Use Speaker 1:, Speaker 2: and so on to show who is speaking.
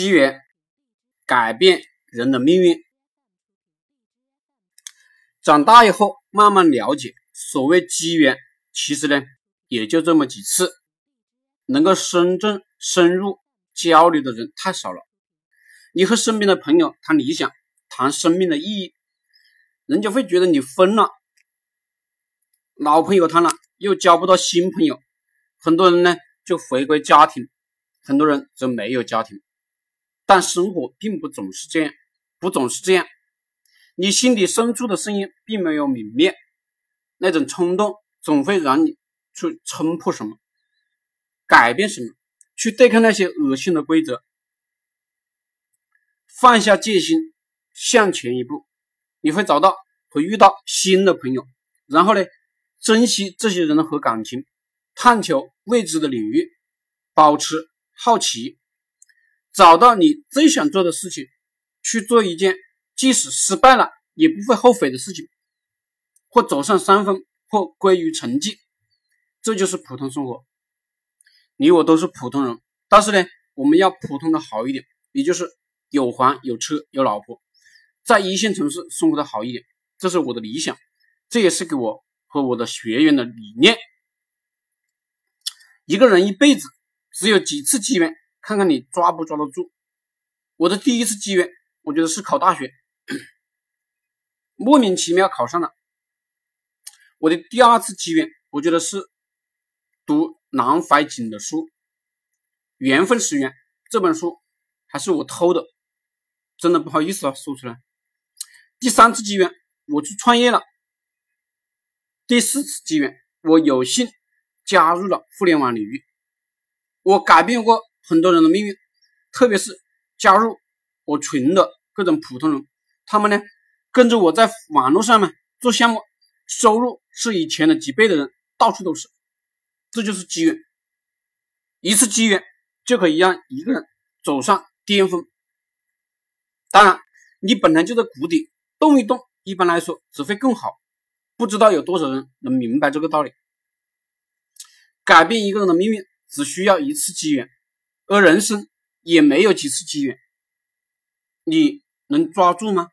Speaker 1: 机缘改变人的命运。长大以后，慢慢了解，所谓机缘，其实呢，也就这么几次。能够深正深入交流的人太少了。你和身边的朋友谈理想、谈生命的意义，人家会觉得你疯了。老朋友谈了，又交不到新朋友，很多人呢就回归家庭，很多人则没有家庭。但生活并不总是这样，不总是这样。你心底深处的声音并没有泯灭，那种冲动总会让你去冲破什么，改变什么，去对抗那些恶心的规则，放下戒心，向前一步，你会找到和遇到新的朋友，然后呢，珍惜这些人和感情，探求未知的领域，保持好奇。找到你最想做的事情，去做一件即使失败了也不会后悔的事情，或走上三分，或归于沉寂，这就是普通生活。你我都是普通人，但是呢，我们要普通的好一点，也就是有房有车有老婆，在一线城市生活的好一点，这是我的理想，这也是给我和我的学员的理念。一个人一辈子只有几次机缘。看看你抓不抓得住。我的第一次机缘，我觉得是考大学，莫名其妙考上了。我的第二次机缘，我觉得是读南怀瑾的书，《缘分使缘》这本书，还是我偷的，真的不好意思啊，说出来。第三次机缘，我去创业了。第四次机缘，我有幸加入了互联网领域，我改变过。很多人的命运，特别是加入我群的各种普通人，他们呢跟着我在网络上面做项目，收入是以前的几倍的人到处都是，这就是机缘。一次机缘就可以让一个人走上巅峰。当然，你本来就在谷底，动一动，一般来说只会更好。不知道有多少人能明白这个道理？改变一个人的命运，只需要一次机缘。而人生也没有几次机缘，你能抓住吗？